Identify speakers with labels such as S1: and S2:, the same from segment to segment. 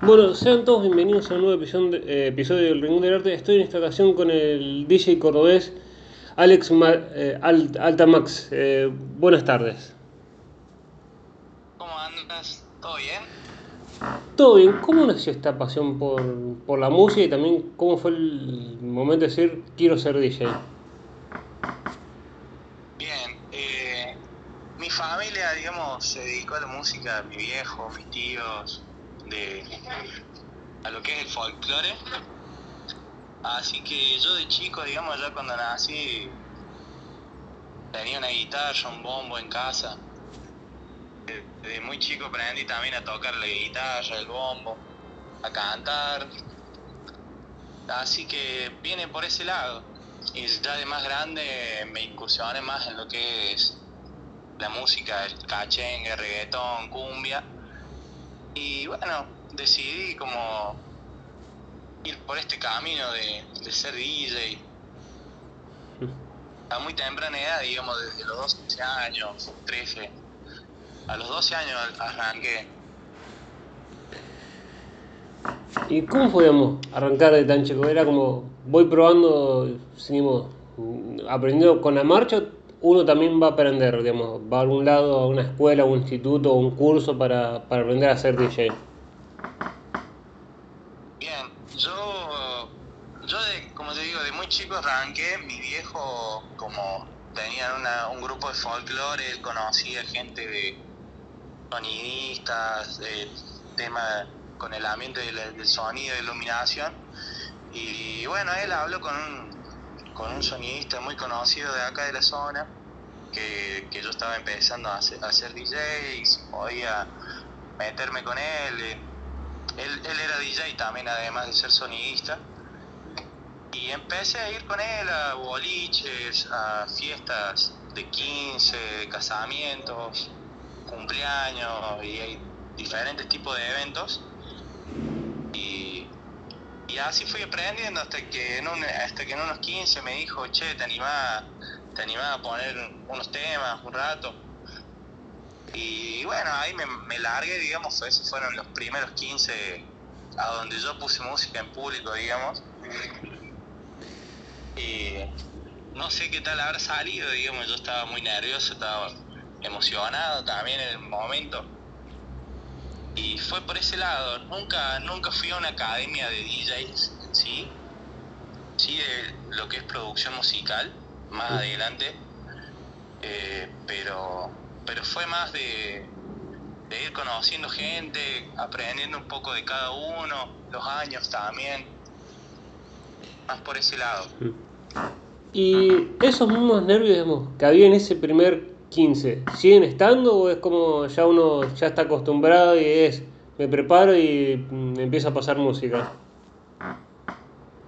S1: Bueno, sean todos bienvenidos a un nuevo episodio, eh, episodio del Rincón del Arte. Estoy en esta ocasión con el DJ cordobés Alex Ma- eh, Alt- Altamax. Eh, buenas tardes.
S2: ¿Cómo andas? ¿Todo bien?
S1: Todo bien, ¿cómo nació esta pasión por, por la música y también cómo fue el momento de decir quiero ser DJ?
S2: Bien. eh, mi familia, digamos, se dedicó a la música, mi viejo, mis tíos, de, a lo que es el folclore. Así que yo de chico, digamos, ya cuando nací, tenía una guitarra, un bombo en casa. De- Desde muy chico aprendí también a tocar la guitarra, el bombo, a cantar. Así que viene por ese lado. Y ya de más grande me incursioné más en lo que es la música, el cachengue, reggaetón, cumbia. Y bueno, decidí como ir por este camino de, ser DJ. A muy temprana edad, digamos, desde los 12 años, 13. A los 12 años arranqué.
S1: ¿Y cómo fue, digamos, arrancar de tan chico? Era como, voy probando, seguimos mm, aprendiendo con la marcha, uno también va a aprender, digamos, va a algún lado, a una escuela, a un instituto, a un curso para, para aprender a ser DJ.
S2: Bien, yo, yo de, como te digo, de muy chico arranqué, mi viejo como tenía una- un grupo de folclore, él conocía gente de sonidistas, de tema con el ambiente del, del sonido, de iluminación, y bueno, él habló con un, con un sonidista muy conocido de acá de la zona, que, que yo estaba empezando a hacer, a ser DJ y podía meterme con él. eh, él, él era DJ también, además de ser sonidista. Y empecé a ir con él a boliches, a fiestas de 15, de casamientos, cumpleaños y hay diferentes tipos de eventos. Y, así fui aprendiendo hasta que, en hasta que en unos 15 me dijo, che, te animás, te a poner unos temas un rato. Y bueno, ahí me, largué, digamos, esos fueron los primeros 15 a donde yo puse música en público, digamos. Y no sé qué tal habrá salido, digamos, yo estaba muy nervioso, estaba emocionado también en el momento. Y fue por ese lado, nunca, nunca fui a una academia de DJs, ¿sí? Sí, de lo que es producción musical, más adelante. Eh, pero, pero fue más de, de ir conociendo gente, aprendiendo un poco de cada uno, los años también. Más por ese lado.
S1: ¿Y esos mismos nervios, digamos, que había en ese primer 15, siguen estando o es como ya uno ya está acostumbrado y es, me preparo y empiezo a pasar música?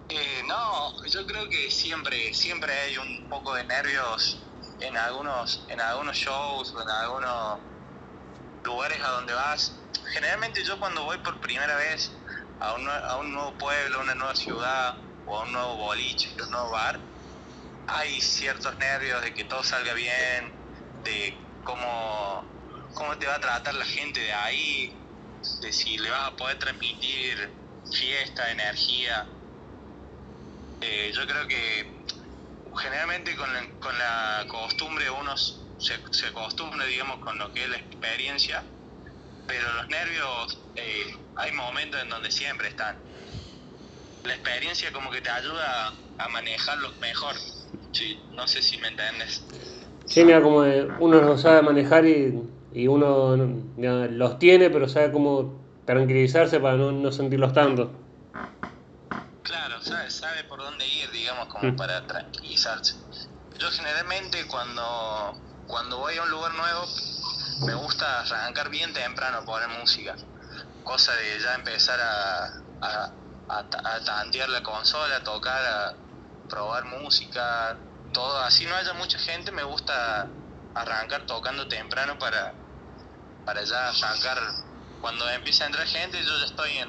S2: Eh, no, yo creo que siempre, siempre hay un poco de nervios en algunos, en algunos shows o en algunos lugares a donde vas. Generalmente yo cuando voy por primera vez a un, a un nuevo pueblo, a una nueva ciudad o a un nuevo boliche, a un nuevo bar, hay ciertos nervios de que todo salga bien, de cómo, cómo te va a tratar la gente de ahí, de si le vas a poder transmitir fiesta, energía. Eh, yo creo que generalmente con la, con la costumbre uno se, se acostumbra, digamos, con lo que es la experiencia, pero los nervios, eh, hay momentos en donde siempre están. La experiencia como que te ayuda a manejarlos mejor. Sí, no sé si me entiendes.
S1: Sí, mira, como uno los sabe manejar y, y uno los tiene, pero sabe cómo tranquilizarse para no, no sentirlos tanto.
S2: Claro, sabe, sabe por dónde ir, digamos, como
S1: Mm.
S2: para tranquilizarse. Yo generalmente cuando, cuando voy a un lugar nuevo me gusta arrancar bien temprano poner música. Cosa de ya empezar a, a, a, a tantear la consola, a tocar, a probar música, todo. Así no haya mucha gente, me gusta arrancar tocando temprano para, para ya arrancar. Cuando empieza a entrar gente, yo ya estoy en,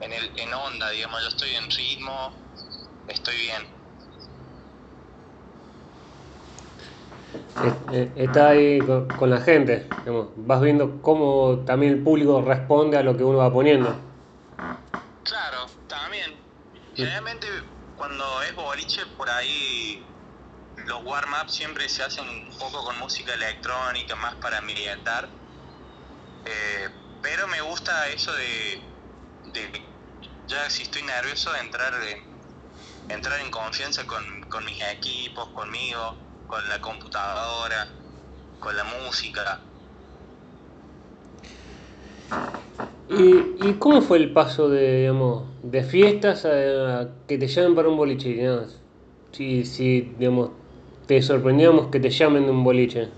S2: en, el, en onda, digamos, yo estoy en ritmo, estoy bien.
S1: Eh, eh, Está ahí con, la gente, digamos, vas viendo cómo también el público responde a lo que uno va poniendo.
S2: Generalmente cuando es boliche por ahí los warm-ups siempre se hacen un poco con música electrónica, más para ambientar. Eh, pero me gusta eso de, de, ya si estoy nervioso, de entrar en, entrar en confianza con, con mis equipos, conmigo, con la computadora, con la música.
S1: ¿Y, ¿Y, cómo fue el paso de, digamos, de fiestas a, que te llamen para un boliche? Si, si digamos, te sorprendíamos que te llamen de un boliche.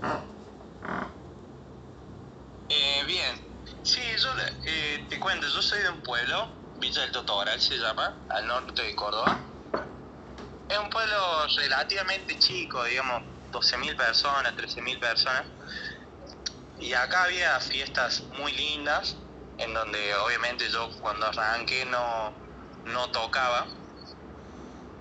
S2: Eh, bien, sí, yo eh, te cuento, yo soy de un pueblo, Villa del Totoral se llama, al norte de Córdoba. Es un pueblo relativamente chico, digamos, 12.000 personas, 13.000 personas. Y acá había fiestas muy lindas, en donde obviamente yo cuando arranqué no, no tocaba.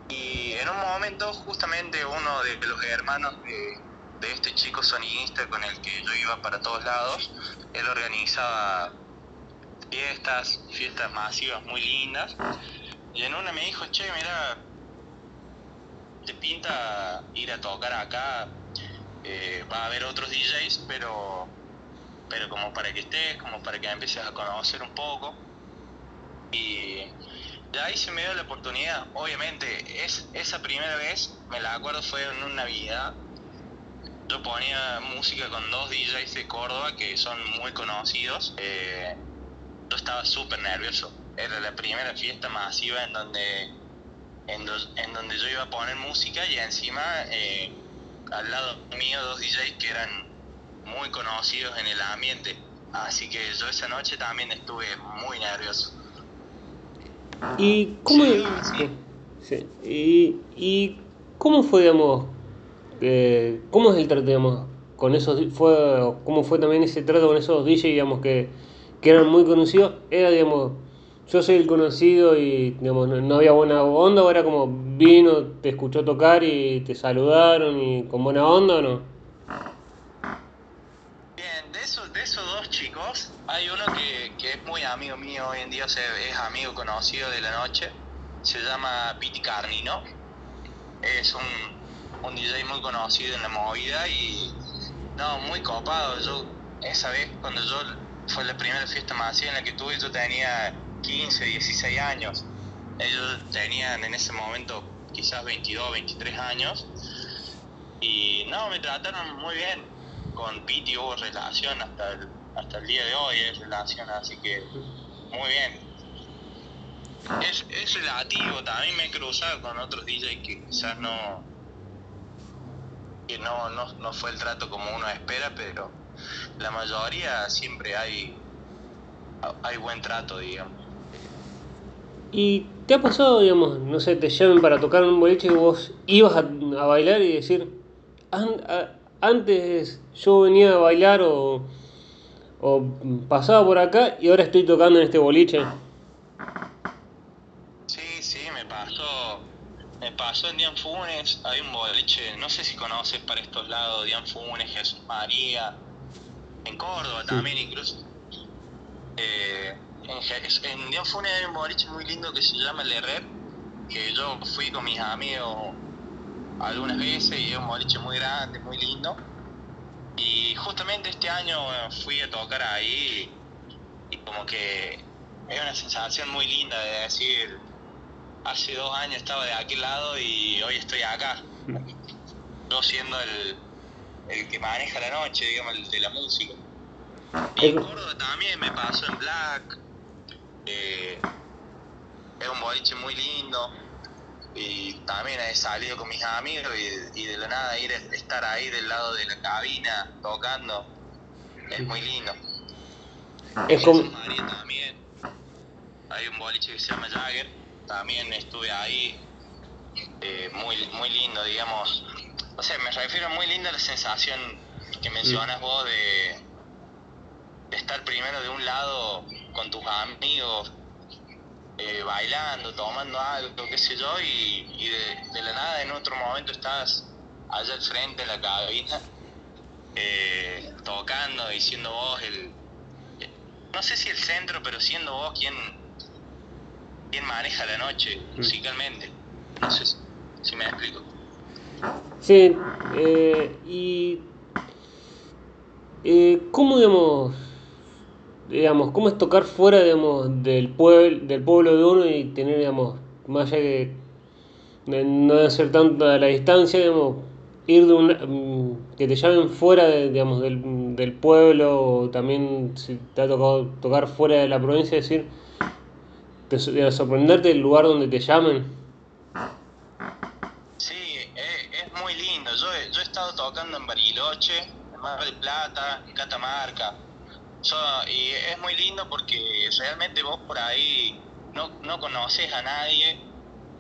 S2: Y en un momento justamente uno de los hermanos de, de este chico sonidista con el que yo iba para todos lados, él organizaba fiestas, fiestas masivas muy lindas. Y en una me dijo, che, mira, te pinta ir a tocar acá, eh, va a haber otros DJs, pero pero como para que estés, como para que empieces a conocer un poco. Y de ahí se me dio la oportunidad. Obviamente, es, esa primera vez, me la acuerdo, fue en una Navidad. Yo ponía música con dos DJs de Córdoba que son muy conocidos. Eh, yo estaba súper nervioso. Era la primera fiesta masiva en donde, en, en donde yo iba a poner música y encima eh, al lado mío dos DJs que eran muy conocidos en el ambiente. Así que yo esa noche también estuve muy nervioso.
S1: ¿Y cómo, sí, sí. ¿Y, ¿Y, cómo fue, digamos, eh, cómo es el trato, digamos, con esos, fue, cómo fue también ese trato con esos DJs, digamos, que, que eran muy conocidos? Era, digamos, yo soy el conocido y, digamos, no, no había buena onda, o era como vino, te escuchó tocar y te saludaron y con buena onda o no?
S2: de esos dos chicos, hay uno que, que, es muy amigo mío hoy en día, es amigo conocido de la noche, se llama Piti Carnino, es un, un DJ muy conocido en la movida y no, muy copado. Yo, esa vez, cuando yo fue la primera fiesta masiva en la que tuve, yo tenía 15, 16 años. Ellos tenían en ese momento quizás 22, 23 años. Y no, me trataron muy bien con Piti hubo relación hasta el, hasta el día de hoy, es relación, así que muy bien. Es, es relativo, también me he cruzado con otros DJs que quizás no, que no, no, no fue el trato como uno espera, pero la mayoría siempre hay, hay buen trato, digamos.
S1: ¿Y te ha pasado, digamos, no sé, te llamen para tocar un boliche y vos ibas a, a bailar y decir, antes yo venía a bailar o, o pasaba por acá y ahora estoy tocando en este boliche.
S2: Sí, sí, me pasó. Me pasó en Dian Funes, hay un boliche, no sé si conoces para estos lados, Dian Funes, Jesús María, en Córdoba sí. también incluso. Eh, en, en Dian Funes hay un boliche muy lindo que se llama Le Rep, que yo fui con mis amigos algunas veces y es un boliche muy grande, muy lindo. Y justamente este año fui a tocar ahí y como que es una sensación muy linda de decir, hace dos años estaba de aquel lado y hoy estoy acá. Yo siendo el, el que maneja la noche, digamos, el de la música. Y en Córdoba también me pasó en Black. Eh, es un boliche muy lindo y también he salido con mis amigos y, y, de la nada ir estar ahí del lado de la cabina tocando. Es muy lindo.
S1: Es como...
S2: María también. Hay un boliche que se llama Jagger, también estuve ahí, eh, muy, muy lindo, digamos. O sea, me refiero muy linda la sensación que mencionas vos de, de estar primero de un lado con tus amigos, eh, bailando, tomando algo, qué sé yo, y, y de, de, la nada en otro momento estás allá al frente en la cabina, eh, tocando y siendo vos el, no sé si el centro, pero siendo vos quien, quién maneja la noche mm. musicalmente. No sé si me explico.
S1: Sí, eh, y eh, ¿cómo digamos, digamos, cómo es tocar fuera digamos, del, pueblo, del pueblo de uno y tener, digamos, más allá de, no de ser tanta la distancia, digamos, ir de un, mm, que te llamen fuera digamos, del, del pueblo o también si te ha tocado tocar fuera de la provincia, decir, te, sorprenderte del lugar donde te llamen.
S2: Sí, es, es muy lindo. Yo, yo he estado tocando en Bariloche, en Mar del Plata, en Catamarca. Y es muy lindo porque realmente vos por ahí no, no conoces a nadie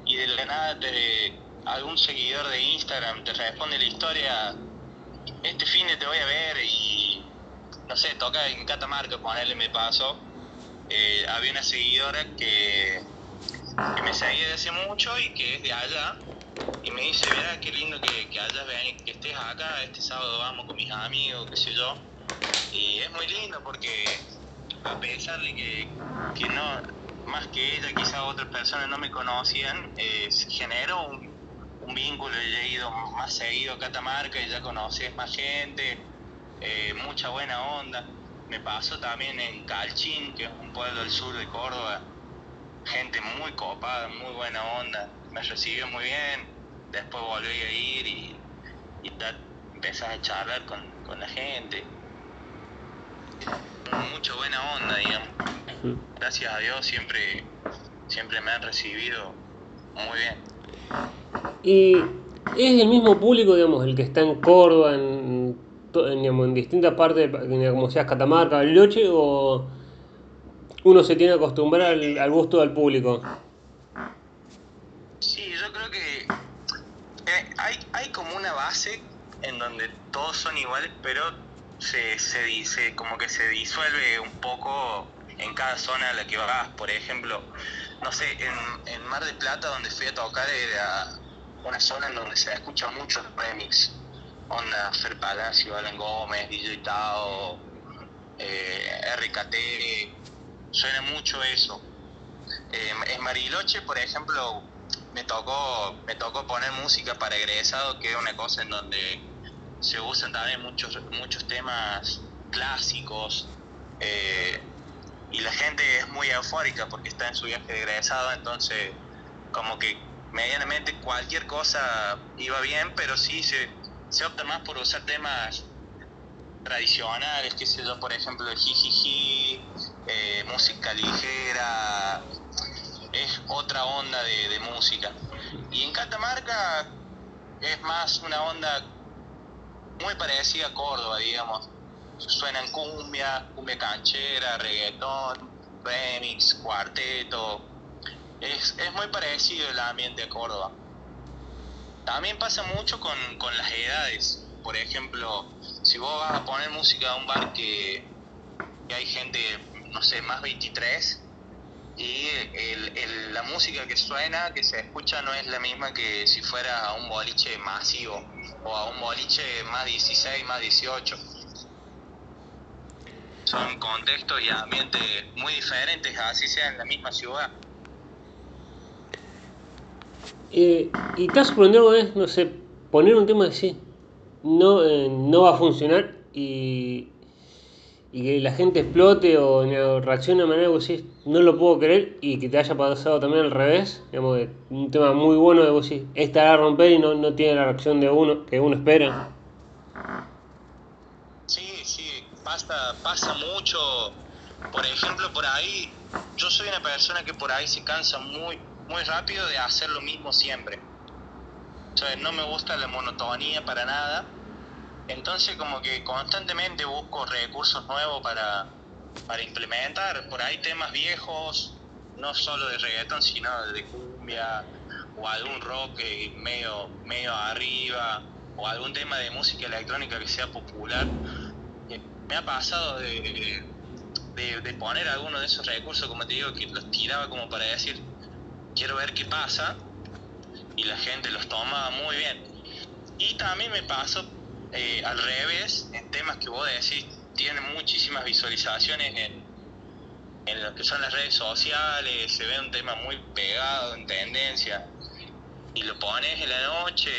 S2: y de la nada te, algún seguidor de Instagram te responde la historia, este fin de te voy a ver y no sé, toca en Catamarca, ponerle me paso. Eh, había una seguidora que, me seguía desde hace mucho y que es de allá y me dice, mira qué lindo que, que hayas que estés acá, este sábado vamos con mis amigos, qué sé yo. Y es muy lindo porque a pesar de que, que no, más que ella, quizás otras personas no me conocían, generó un, un vínculo, he ido más seguido a Catamarca y ya conoces más gente, eh, mucha buena onda. Me pasó también en Calchín, que es un pueblo del sur de Córdoba, gente muy copada, muy buena onda, me recibió muy bien, después volví a ir y, y empezás a charlar con, con la gente. Mucha buena onda, digamos. Gracias a Dios siempre, siempre me han recibido muy bien.
S1: Y es el mismo público, digamos, el que está en Córdoba, en, digamos, en distintas partes, como seas Catamarca, Bariloche, o uno se tiene que acostumbrar al, gusto del público.
S2: Sí, yo creo que eh, hay, hay como una base en donde todos son iguales, pero se, se dice como que se disuelve un poco en cada zona a la que vas. Por ejemplo, no sé, en, en Mar de Plata, donde fui a tocar, era una zona en donde se escucha mucho remix. Onda Fer Palacio, Alan Gómez, DJ Tao, eh, RKT, suena mucho eso. Eh, en Mariloche, por ejemplo, me tocó, me tocó poner música para egresado, que es una cosa en donde se usan también muchos, muchos temas clásicos. Eh, y la gente es muy eufórica porque está en su viaje de egresado, entonces como que medianamente cualquier cosa iba bien, pero sí se, se opta más por usar temas tradicionales, qué sé yo, por ejemplo, el jijiji, eh, música ligera, es otra onda de, música. Y en Catamarca es más una onda muy parecida a Córdoba, digamos. Suenan cumbia, cumbia canchera, reggaetón, remix, cuarteto, es, es muy parecido el ambiente de Córdoba. También pasa mucho con, con las edades. Por ejemplo, si vos vas a poner música a un bar que, hay gente, no sé, más 23, y el, la música que suena, que se escucha, no es la misma que si fuera a un boliche masivo o a un boliche más 16, más 18. Son contextos y ambientes muy diferentes, así sea en la misma ciudad.
S1: Eh, y te ha sorprendido no sé, poner un tema así, no, eh, no va a funcionar y, y, que la gente explote o, reaccione de manera que vos no lo puedo creer y que te haya pasado también al revés, digamos, un tema muy bueno de vos decís, esta va a romper y no, no tiene la reacción de uno que uno espera.
S2: Sí, sí, pasa, pasa mucho. Por ejemplo, por ahí, yo soy una persona que por ahí se cansa muy, muy rápido de hacer lo mismo siempre. No me gusta la monotonía para nada. Entonces como que constantemente busco recursos nuevos para, para implementar. Por ahí temas viejos, no solo de reggaeton, sino de cumbia o algún rock medio, medio arriba o algún tema de música electrónica que sea popular. Eh, me ha pasado de, de, de poner alguno de esos recursos, como te digo, que los tiraba como para decir, quiero ver qué pasa y la gente los toma muy bien. Y también me pasó eh, al revés, en temas que vos decís tienen muchísimas visualizaciones en, en lo que son las redes sociales, se ve un tema muy pegado, en tendencia, y lo pones en la noche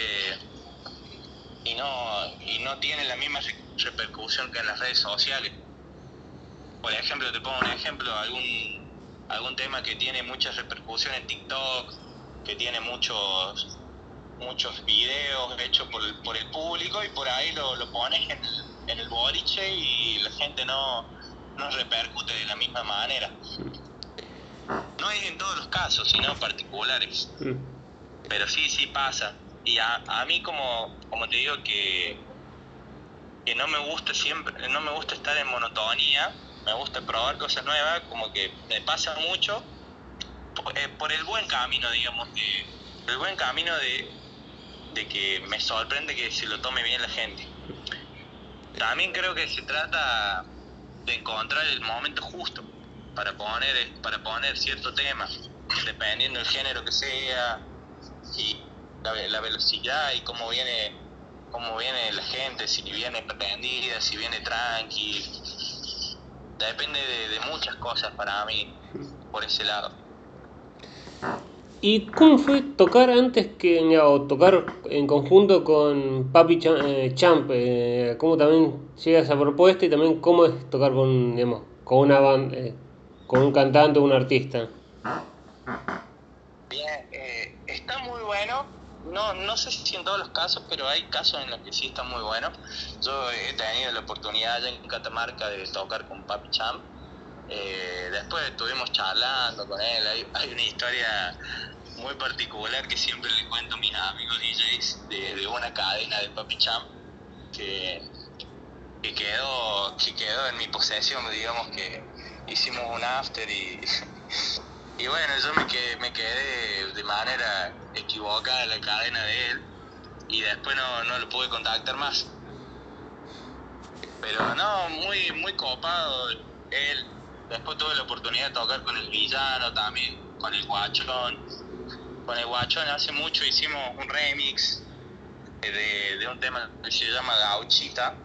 S2: y no, y no tiene la misma repercusión que en las redes sociales. Por ejemplo, te pongo un ejemplo, algún, algún tema que tiene mucha repercusión en TikTok, que tiene muchos muchos videos hechos por el, por el público y por ahí lo, lo pones en el, en el boliche y la gente no, no repercute de la misma manera. No es en todos los casos, sino particulares. Mm. Pero sí, sí pasa. Y a, a mí como, como te digo que, que no me gusta siempre, no me gusta estar en monotonía, me gusta probar cosas nuevas, como que me pasa mucho por, eh, por el buen camino, digamos, de, el buen camino de, de que me sorprende que se lo tome bien la gente. También creo que se trata de encontrar el momento justo para poner, para poner cierto tema, dependiendo del género que sea y la, velocidad y cómo viene, cómo viene la gente, si viene pretendida, si viene tranqui. Depende de, de muchas cosas para mí por ese lado.
S1: ¿Y cómo fue tocar antes que, tocar en conjunto con Papi eh, Champ? Eh, ¿Cómo también llega esa propuesta y también cómo es tocar con, digamos, con una banda, eh, con un cantante o un artista?
S2: Bien, está muy bueno. No, no sé si en todos los casos, pero hay casos en los que sí está muy bueno. Yo he tenido la oportunidad allá en Catamarca de tocar con Papi Champ. Después estuvimos charlando con él. Hay, hay una historia muy particular que siempre le cuento a mis amigos DJs de, una cadena de Papi Cham que, que, quedó, que quedó en mi posesión, digamos que hicimos un after y, y bueno, yo me quedé, me quedé de manera equivocada en la cadena de él y después no, no lo pude contactar más. Pero no, muy, muy copado él. Después tuve la oportunidad de tocar con el villano también, con el guachón con el Guachón hace mucho hicimos un remix de, un tema que se llama Gauchita.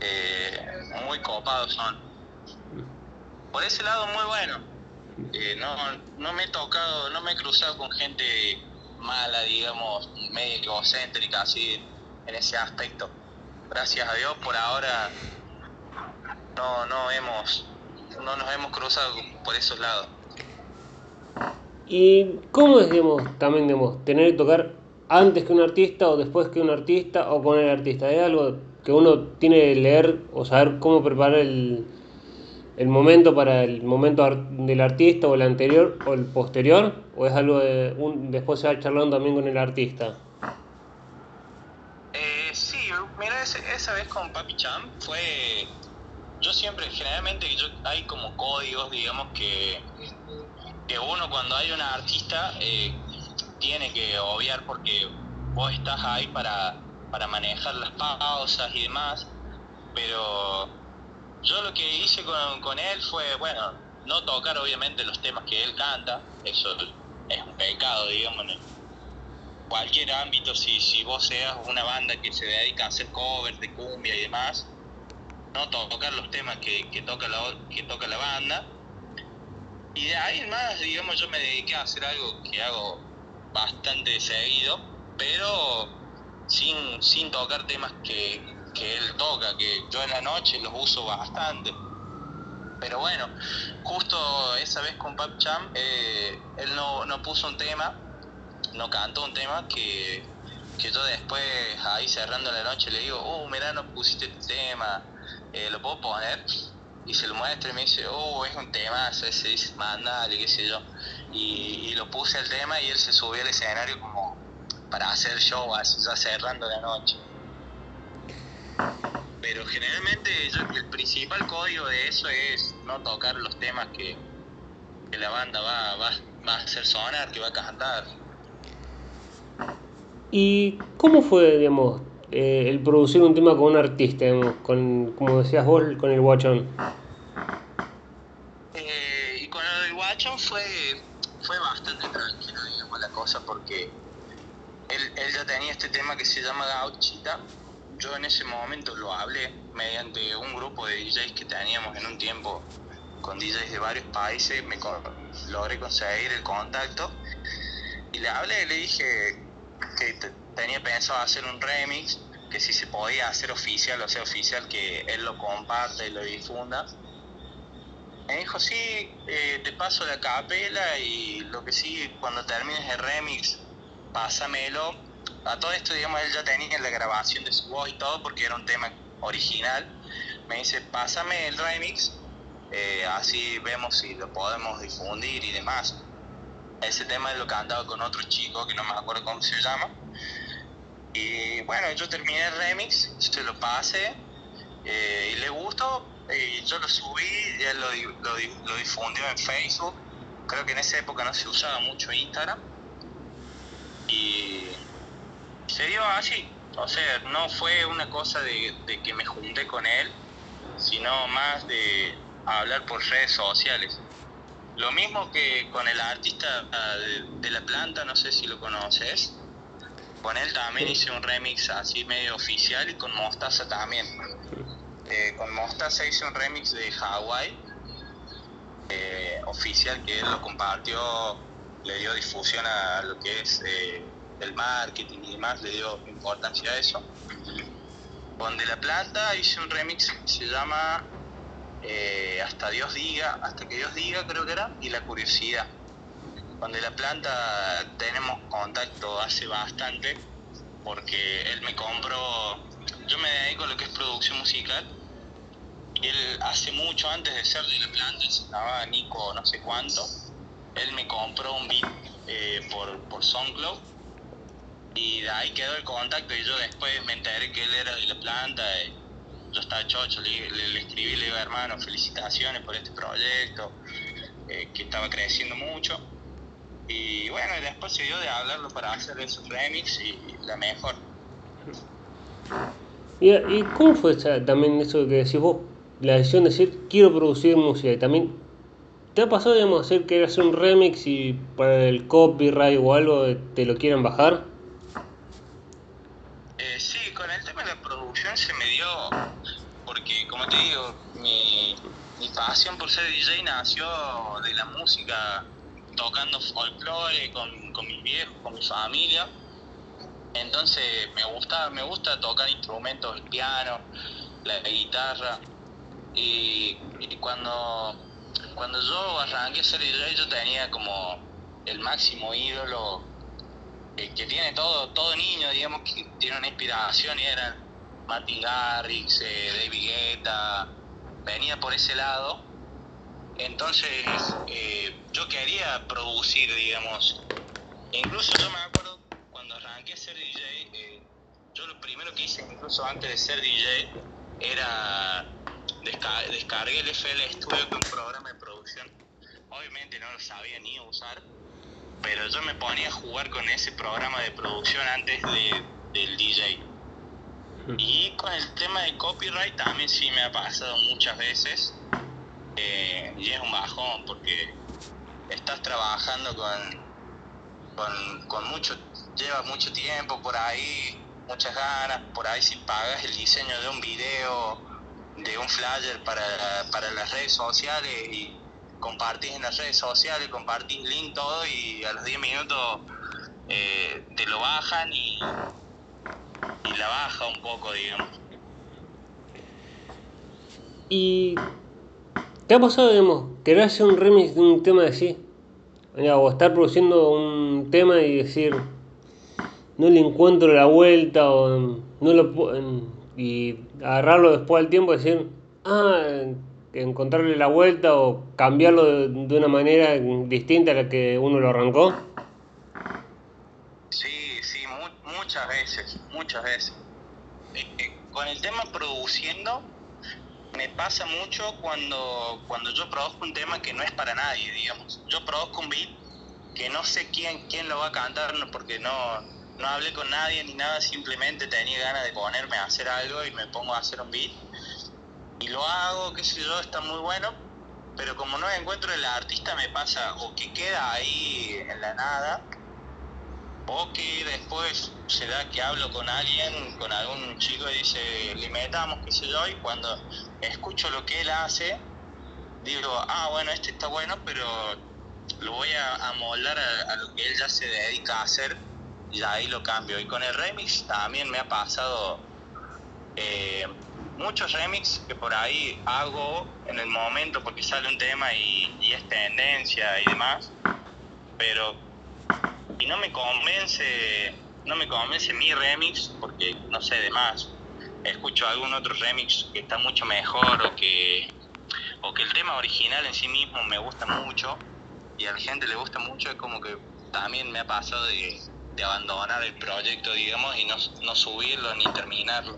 S2: Eh, muy copados son. Por ese lado muy bueno. Eh, no, no me he tocado, no me he cruzado con gente mala, digamos, medio egocéntrica, así en ese aspecto. Gracias a Dios por ahora no, no hemos, no nos hemos cruzado por esos lados.
S1: ¿Y cómo es, digamos, también, tener que tocar antes que un artista o después que un artista o con el artista? ¿Es algo que uno tiene que leer o saber cómo preparar el, el momento para el momento del artista o el anterior o el posterior? ¿O es algo de un, después se va charlando también con el artista?
S2: Eh, sí, mira, esa vez con Papi Cham fue... Yo siempre, generalmente yo, hay como códigos, digamos, que que uno cuando hay una artista eh, tiene que obviar porque vos estás ahí para, para manejar las pausas y demás, pero yo lo que hice con, con él fue, bueno, no tocar obviamente los temas que él canta, eso es un pecado, digamos, en cualquier ámbito, si, si vos seas una banda que se dedica a hacer covers de cumbia y demás, no tocar los temas que, que toca la, que toca la banda, y de ahí más, digamos, yo me dediqué a hacer algo que hago bastante seguido, pero sin, sin tocar temas que, él toca, que yo en la noche los uso bastante. Pero bueno, justo esa vez con Pap Cham, eh, él no, no puso un tema, no cantó un tema que, que yo después, ahí cerrando la noche, le digo, oh, mira, no pusiste este tema, eh, ¿lo puedo poner? y se lo muestra y me dice, oh, es un tema, ese dice, mandale, qué sé yo. Y, lo puse el tema y él se subió al escenario como para hacer show, así ya cerrando la noche. Pero generalmente el principal código de eso es no tocar los temas que, la banda va, va, va a hacer sonar, que va a cantar.
S1: ¿Y cómo fue, digamos, eh, el producir un tema con un artista, con, como decías vos, con el guachón?
S2: Eh, y con el guachón fue, fue bastante tranquilo, digamos, la cosa, porque él, él ya tenía este tema que se llama Gauchita. Yo en ese momento lo hablé mediante un grupo de DJs que teníamos en un tiempo con DJs de varios países, me logré conseguir el contacto y le hablé y le dije que tenía pensado hacer un remix, que si se podía hacer oficial, o sea, oficial, que él lo comparte y lo difunda. Me dijo, sí, eh, te paso la capela y lo que sí, cuando termines el remix, pásamelo. A todo esto, digamos, él ya tenía la grabación de su voz y todo porque era un tema original. Me dice, pásame el remix, eh, así vemos si lo podemos difundir y demás. Ese tema lo cantaba con otro chico que no me acuerdo cómo se llama. Y bueno, yo terminé el remix, se lo pasé eh, y le gustó. Y yo lo subí, y él lo, lo, lo difundió en Facebook. Creo que en esa época no se usaba mucho Instagram. Y se dio así. O sea, no fue una cosa de, de que me junté con él, sino más de hablar por redes sociales. Lo mismo que con el artista ah, de, La Planta, no sé si lo conoces. Con él también hice un remix así medio oficial y con Mostaza también. Eh, con Mostaza hice un remix de Hawaii eh, oficial que él lo compartió, le dio difusión a lo que es eh, el marketing y demás, le dio importancia a eso. Con De La Planta hice un remix que se llama hasta Dios diga, hasta que Dios diga creo que era, y la curiosidad. Cuando la planta tenemos contacto hace bastante, porque él me compró, yo me dedico a lo que es producción musical, él hace mucho antes de ser de la planta, se Nico no sé cuánto, él me compró un beat eh, por, por SoundCloud y de ahí quedó el contacto y yo después me enteré que él era de la planta. Yo estaba chocho, le, le, escribí, le digo, hermano, felicitaciones por este proyecto, eh, que estaba creciendo mucho. Y bueno, después se dio de hablarlo para hacer esos remix y la mejor.
S1: ¿Y, y cómo fue también eso que decís vos? La decisión de decir, quiero producir música y también... ¿Te ha pasado, digamos, hacer que hacer un remix y para el copyright o algo te lo quieran bajar?
S2: Eh, sí, con el tema de la producción se me dio porque como te digo, mi, pasión por ser DJ nació de la música, tocando folclore con, con mis viejos, con mi familia. Entonces me gusta, me gusta tocar instrumentos, el piano, la guitarra. Y, cuando, cuando yo arranqué a ser DJ yo tenía como el máximo ídolo que, tiene todo, todo niño, digamos, que tiene una inspiración y era Martin Garrix, eh, David Guetta, venía por ese lado. Entonces eh, yo quería producir, digamos. Incluso yo me acuerdo cuando arranqué a ser DJ, eh, yo lo primero que hice, incluso antes de ser DJ, era descargué el FL Studio con un programa de producción. Obviamente no lo sabía ni usar, pero yo me ponía a jugar con ese programa de producción antes de, del DJ y con el tema de copyright también sí me ha pasado muchas veces. Eh, y es un bajón porque estás trabajando con, con, mucho, lleva mucho tiempo por ahí, muchas ganas, por ahí si pagas el diseño de un video, de un flyer para, para las redes sociales y compartís en las redes sociales, compartís link todo y a los 10 minutos eh, te lo bajan y y la baja un poco, digamos.
S1: ¿Y qué ha pasado, digamos, querer hacer un remix de un tema así? O estar produciendo un tema y decir, no le encuentro la vuelta o no lo y agarrarlo después del tiempo y decir, ah, encontrarle la vuelta o cambiarlo de, una manera distinta a la que uno lo arrancó?
S2: muchas veces, muchas veces. Eh, eh, con el tema produciendo, me pasa mucho cuando, cuando yo produzco un tema que no es para nadie, digamos. Yo produzco un beat que no sé quién, quién lo va a cantar porque no, no hablé con nadie ni nada, simplemente tenía ganas de ponerme a hacer algo y me pongo a hacer un beat. Y lo hago, qué sé yo, está muy bueno, pero como no encuentro el artista me pasa o que queda ahí en la nada o que después se da que hablo con alguien, con algún chico y dice, le metamos, qué sé yo, y cuando escucho lo que él hace, digo, ah, bueno, este está bueno, pero lo voy a amoldar a, lo que él ya se dedica a hacer y ahí lo cambio. Y con el remix también me ha pasado eh, muchos remix que por ahí hago en el momento porque sale un tema y, y es tendencia y demás, pero y no me convence, no me convence mi remix porque no sé de más. Escucho algún otro remix que está mucho mejor o que o que el tema original en sí mismo me gusta mucho y a la gente le gusta mucho, es como que también me ha pasado de, abandonar el proyecto, digamos, y no, no subirlo ni terminarlo.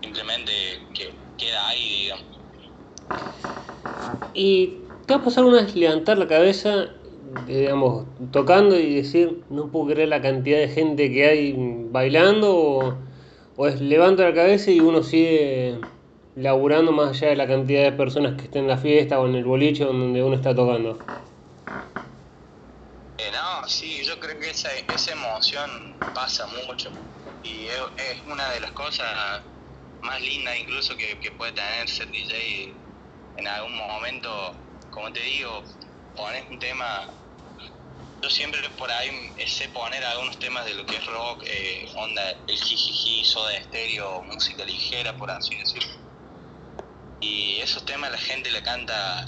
S2: Simplemente que queda ahí, digamos.
S1: ¿Y te va a pasar una vez levantar la cabeza, digamos, tocando y decir, no puedo creer la cantidad de gente que hay bailando? ¿O, o es levanto la cabeza y uno sigue laburando más allá de la cantidad de personas que estén en la fiesta o en el boliche donde uno está tocando?
S2: Eh, no, sí, yo creo que esa, esa emoción pasa mucho y es, es, una de las cosas más lindas incluso que, que, puede tener ser DJ en algún momento, como te digo, pones un tema, yo siempre por ahí sé poner algunos temas de lo que es rock, eh, onda, el jijiji, soda estéreo, música ligera, por así decirlo. Y esos temas la gente le canta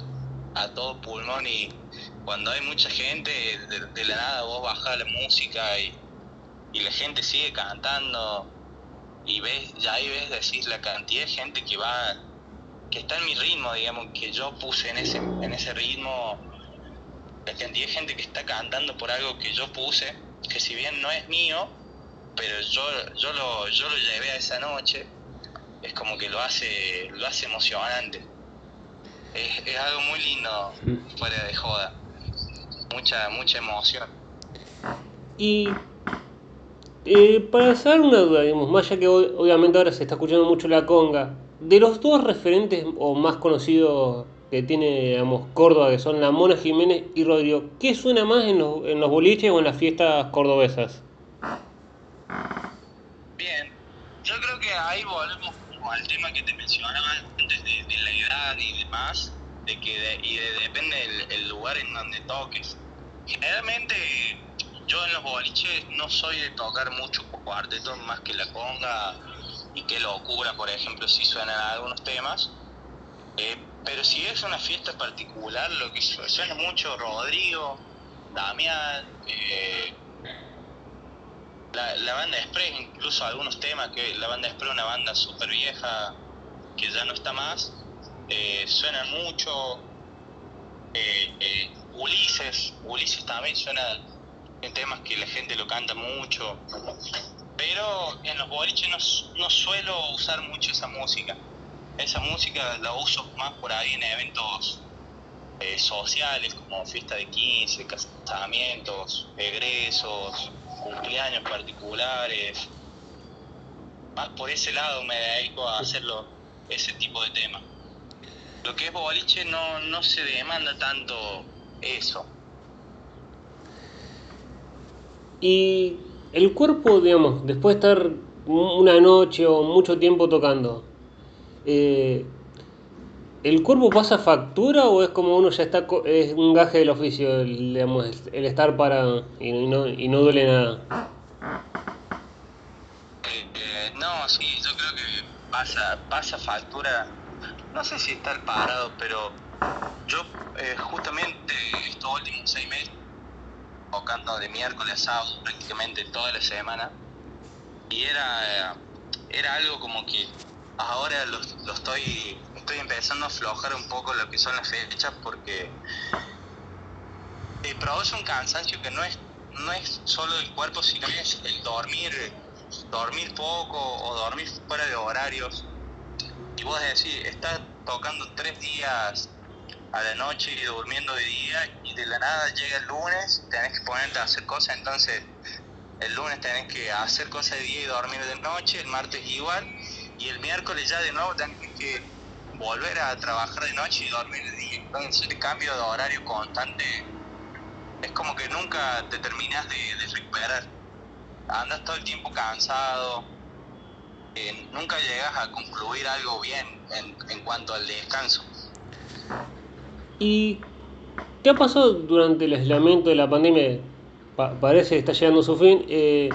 S2: a todo pulmón y cuando hay mucha gente, de, la nada vos bajás la música y, y, la gente sigue cantando y ves, ya ahí ves decir la cantidad de gente que va, que está en mi ritmo, digamos, que yo puse en ese, en ese ritmo, la cantidad de gente que está cantando por algo que yo puse, que si bien no es mío, pero yo, yo, lo, yo lo llevé a esa noche, es como que lo hace, lo hace emocionante. Es, es algo muy lindo fuera de joda mucha, mucha emoción.
S1: Y eh, para saber una duda, digamos, más allá que hoy, obviamente ahora se está escuchando mucho la conga, de los dos referentes o más conocidos que tiene, digamos, Córdoba, que son la Mona Jiménez y Rodrigo, ¿qué suena más en los, en los boliches o en las fiestas cordobesas?
S2: Bien, yo creo que ahí volvemos al tema que te mencionaba antes de, la edad y demás, de que de, y de, depende el, el lugar en donde toques generalmente yo en los boliches no soy de tocar mucho cuarteto más que la conga y que locura, por ejemplo, si suenan algunos temas. Eh, pero si es una fiesta particular, lo que suena mucho Rodrigo, Damián, eh, la, la, banda Express, incluso algunos temas, que la banda Express es una banda súper vieja que ya no está más, eh, suenan mucho. Ulises, Ulises también suena en temas que la gente lo canta mucho, pero en los boliches no, no suelo usar mucho esa música. Esa música la uso más por ahí en eventos eh, sociales como fiesta de 15, casamientos, egresos, cumpleaños particulares. Más por ese lado me dedico a hacerlo ese tipo de temas. Lo que es boliche no, no se demanda tanto eso.
S1: Y el cuerpo, digamos, después de estar una noche o mucho tiempo tocando, eh, ¿el cuerpo pasa factura o es como uno ya está, es un gaje del oficio, el, el estar parado y no, y no duele nada?
S2: Eh, eh, no, sí, yo creo que pasa, pasa factura, no sé si estar parado, pero yo justamente estos últimos seis meses tocando de miércoles a sábado prácticamente toda la semana y era, era algo como que ahora lo, estoy estoy empezando a aflojar un poco lo que son las fechas porque eh, produce un cansancio que no es no es solo el cuerpo sino es el dormir dormir poco o dormir fuera de horarios. Y vos decís estás tocando tres días a la noche y durmiendo de día y de la nada llega el lunes, tenés que ponerte a hacer cosas, entonces el lunes tenés que hacer cosas de día y dormir de noche, el martes igual y el miércoles ya de nuevo tenés que volver a trabajar de noche y dormir de día. Entonces el cambio de horario constante es como que nunca te terminas de, recuperar. Andas todo el tiempo cansado, eh, nunca llegas a concluir algo bien en, en cuanto al descanso.
S1: ¿Y qué ha pasado durante el aislamiento de la pandemia? parece que está llegando a su fin. Eh,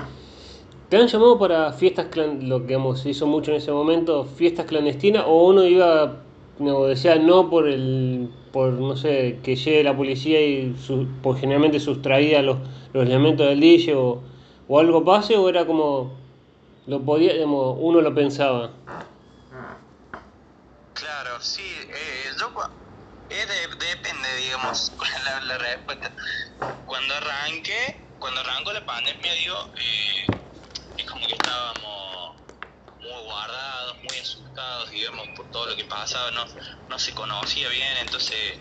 S1: ¿Te han llamado para fiestas, lo que se hizo mucho en ese momento, fiestas clandestinas? ¿O uno iba, no, decía no por el, por no sé, que llegue la policía y por generalmente sustraía los, los elementos del DJ o, o algo pase? ¿O era como, lo podía, digamos, uno lo pensaba?
S2: Claro, sí, eh, yo depende, digamos, la, respuesta. Cuando arranqué, cuando arrancó la pandemia, digo, eh, como que estábamos muy guardados, muy asustados, digamos, por todo lo que pasaba, no, no se conocía bien, entonces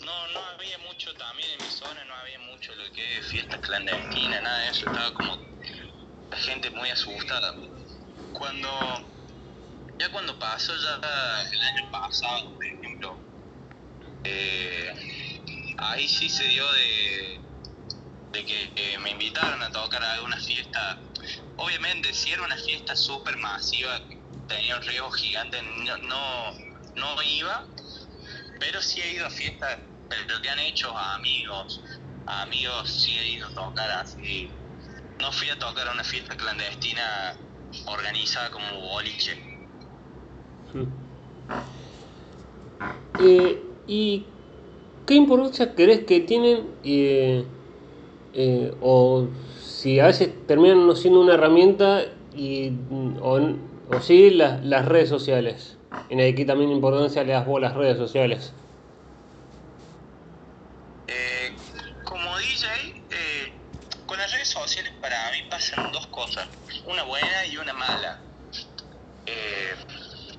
S2: no, no había mucho también en mi zona, no había mucho lo que es fiestas clandestinas, nada de eso, estaba como la gente muy asustada. Cuando, ya cuando pasó, ya el año pasado, por ejemplo, eh, ahí sí se dio de, que me invitaron a tocar alguna fiesta. Obviamente, si era una fiesta súper masiva, tenía un riesgo gigante, no, no, iba, pero sí he ido a fiestas, pero que han hecho a amigos, a amigos sí he ido a tocar así. No fui a tocar a una fiesta clandestina organizada como boliche.
S1: Eh, ¿Y qué importancia crees que tienen eh, eh, o si a veces terminan no siendo una herramienta y, o, o sí las, las redes sociales? En aquí también importancia le das vos las redes sociales.
S2: Eh, como DJ, con las redes sociales para mí pasan dos cosas, una buena y una mala.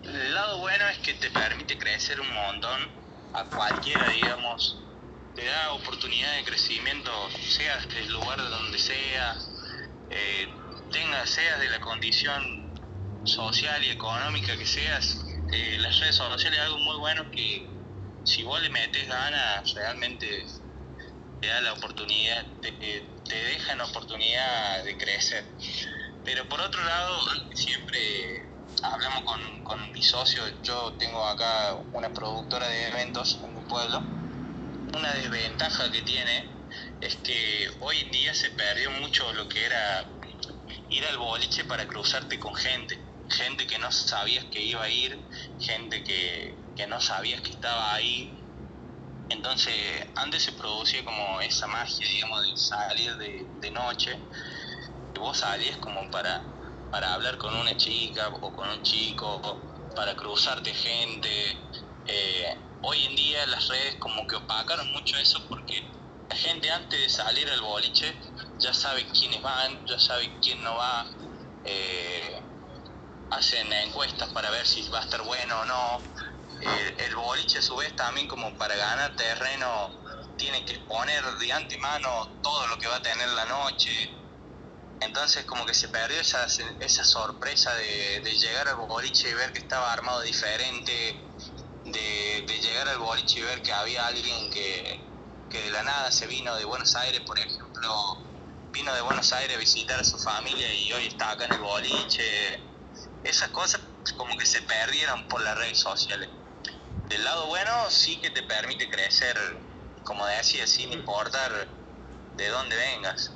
S2: el lado bueno es que te permite crecer un montón a cualquiera, digamos, te da oportunidad de crecimiento, seas del lugar de donde sea, eh, tengas, seas de la condición social y económica que seas, eh, las redes sociales es algo muy bueno que si vos le metes ganas, realmente te da la oportunidad, te, te dejan oportunidad de crecer. Pero por otro lado, siempre hablamos con, con mi socio, yo tengo acá una productora de eventos en mi pueblo, una desventaja que tiene es que hoy en día se perdió mucho lo que era ir al boliche para cruzarte con gente, gente que no sabías que iba a ir, gente que, que no sabías que estaba ahí. Entonces, antes se producía como esa magia, digamos, de salir de, de noche, vos salías como para para hablar con una chica o con un chico, para cruzarte gente. Eh, hoy en día las redes como que opacaron mucho eso porque la gente antes de salir al boliche ya sabe quiénes van, ya sabe quién no va. Eh, hacen encuestas para ver si va a estar bueno o no. El boliche a su vez también como para ganar terreno tiene que poner de antemano todo lo que va a tener la noche, entonces como que se perdió esa, esa sorpresa de, llegar al boliche y ver que estaba armado diferente, de, llegar al boliche y ver que había alguien que, de la nada se vino de Buenos Aires, por ejemplo, vino de Buenos Aires a visitar a su familia y hoy está acá en el boliche. Esas cosas como que se perdieron por las redes sociales. Del lado bueno sí que te permite crecer, como decía, sin importar de dónde vengas.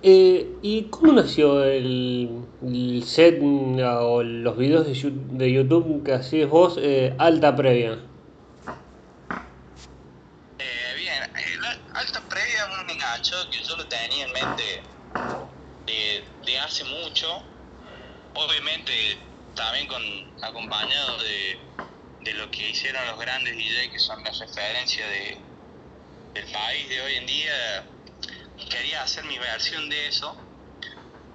S1: Eh, ¿Y cómo nació el, set o los videos de, YouTube que hacías vos, eh, Alta Previa?
S2: Eh, bien, Alta Previa es un engancho que yo lo tenía en mente de, hace mucho, obviamente también con, acompañado de, de lo que hicieron los grandes DJ que son las referencias de, del país de hoy en día quería hacer mi versión de eso,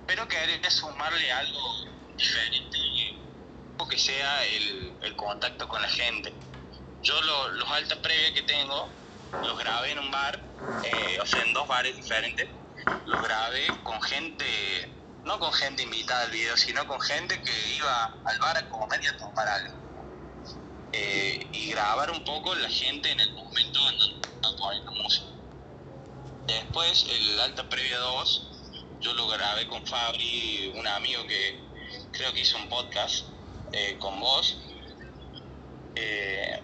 S2: pero quería sumarle algo diferente, que sea el, el contacto con la gente. Yo los altas previas que tengo, los grabé en un bar, eh, o sea, en dos bares diferentes, los grabé con gente, no con gente invitada al video, sino con gente que iba al bar a comer y tomar algo. Eh, y grabar un poco la gente en el momento en donde poniendo música. Después, el Alta Previa 2, yo lo grabé con Fabri, un amigo que creo que hizo un podcast eh, con vos. Eh,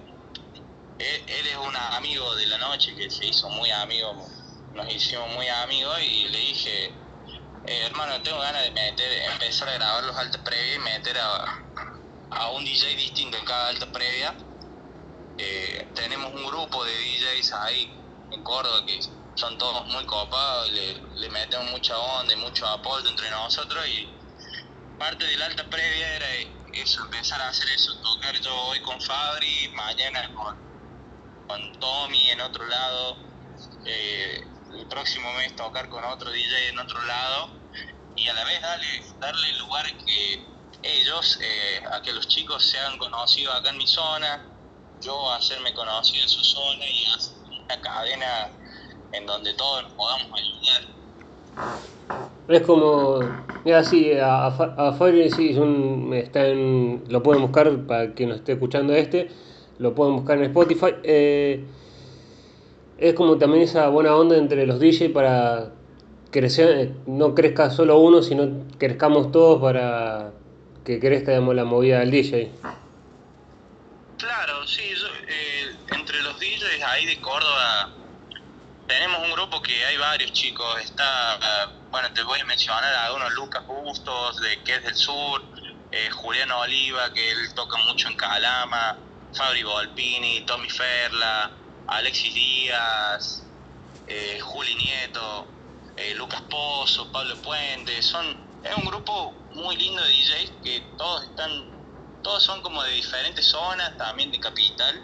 S2: él, es un amigo de la noche que se hizo muy amigo, nos hicimos muy amigos y le dije, eh, hermano, tengo ganas de meter, empezar a grabar los altas previas y meter a, a un DJ distinto en cada alta previa. Tenemos un grupo de DJs ahí en Córdoba que son todos muy copados le, le metemos mucha onda y mucho apoyo entre nosotros y parte de la alta previa era eso, empezar a hacer eso, tocar. Yo hoy con Fabri, mañana con con Tommy en otro lado, eh, el próximo mes tocar con otro DJ en otro lado y a la vez darle, darle lugar que ellos, eh, a que los chicos sean conocidos acá en mi zona, yo hacerme conocido en su zona y hacer una cadena en donde todos nos podamos ayudar.
S1: Es como, mira, sí, a, a Fabri sí, está en, lo pueden buscar para quien nos esté escuchando este lo pueden buscar en Spotify. Eh, es como también esa buena onda entre los DJs para que no crezca solo uno, sino crezcamos todos para que crezca digamos, la movida del DJ.
S2: Claro, sí, eh, entre los DJs ahí de Córdoba un grupo que hay varios chicos, está, bueno, te voy a mencionar a algunos, Lucas Bustos, de, que es del sur, eh, Julián Oliva, que él toca mucho en Calama, Fabri Volpini, Tommy Ferla, Alexis Díaz, eh, Juli Nieto, eh, Lucas Pozo, Pablo Puente, son, es un grupo muy lindo de DJs que todos están, todos son como de diferentes zonas, también de capital,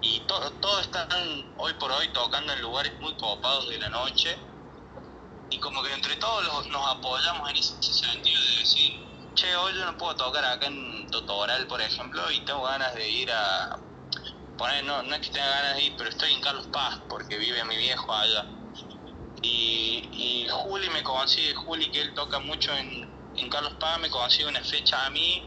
S2: y todos están hoy por hoy tocando en lugares muy copados de la noche, y como que entre todos nos apoyamos en ese sentido de decir, che, hoy yo no puedo tocar acá en Totoral, por ejemplo, y tengo ganas de ir a... Poner, no, no es que tenga ganas de ir, pero estoy en Carlos Paz, porque vive mi viejo allá. Y, y Juli me consigue, Juli que él toca mucho en, en Carlos Paz, me consigue una fecha a mí,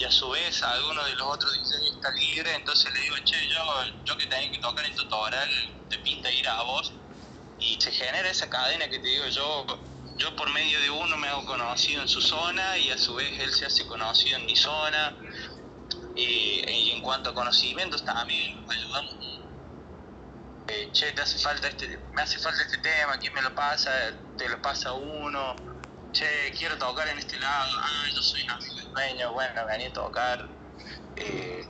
S2: y a su vez a alguno de los otros DJs está libre, entonces le digo, che, yo, yo que tengo que tocar en Totoral, te pinta ir a vos. Y se genera esa cadena que te digo yo, yo por medio de uno me hago conocido en su zona y a su vez él se hace conocido en mi zona. Y, en cuanto a conocimientos también ayudamos. Eh, che, te hace falta este, me hace falta este tema, ¿quién me lo pasa? Te lo pasa uno. Che, quiero tocar en este lado. Ah, yo soy un amigo dueño, bueno, vení a tocar. Eh,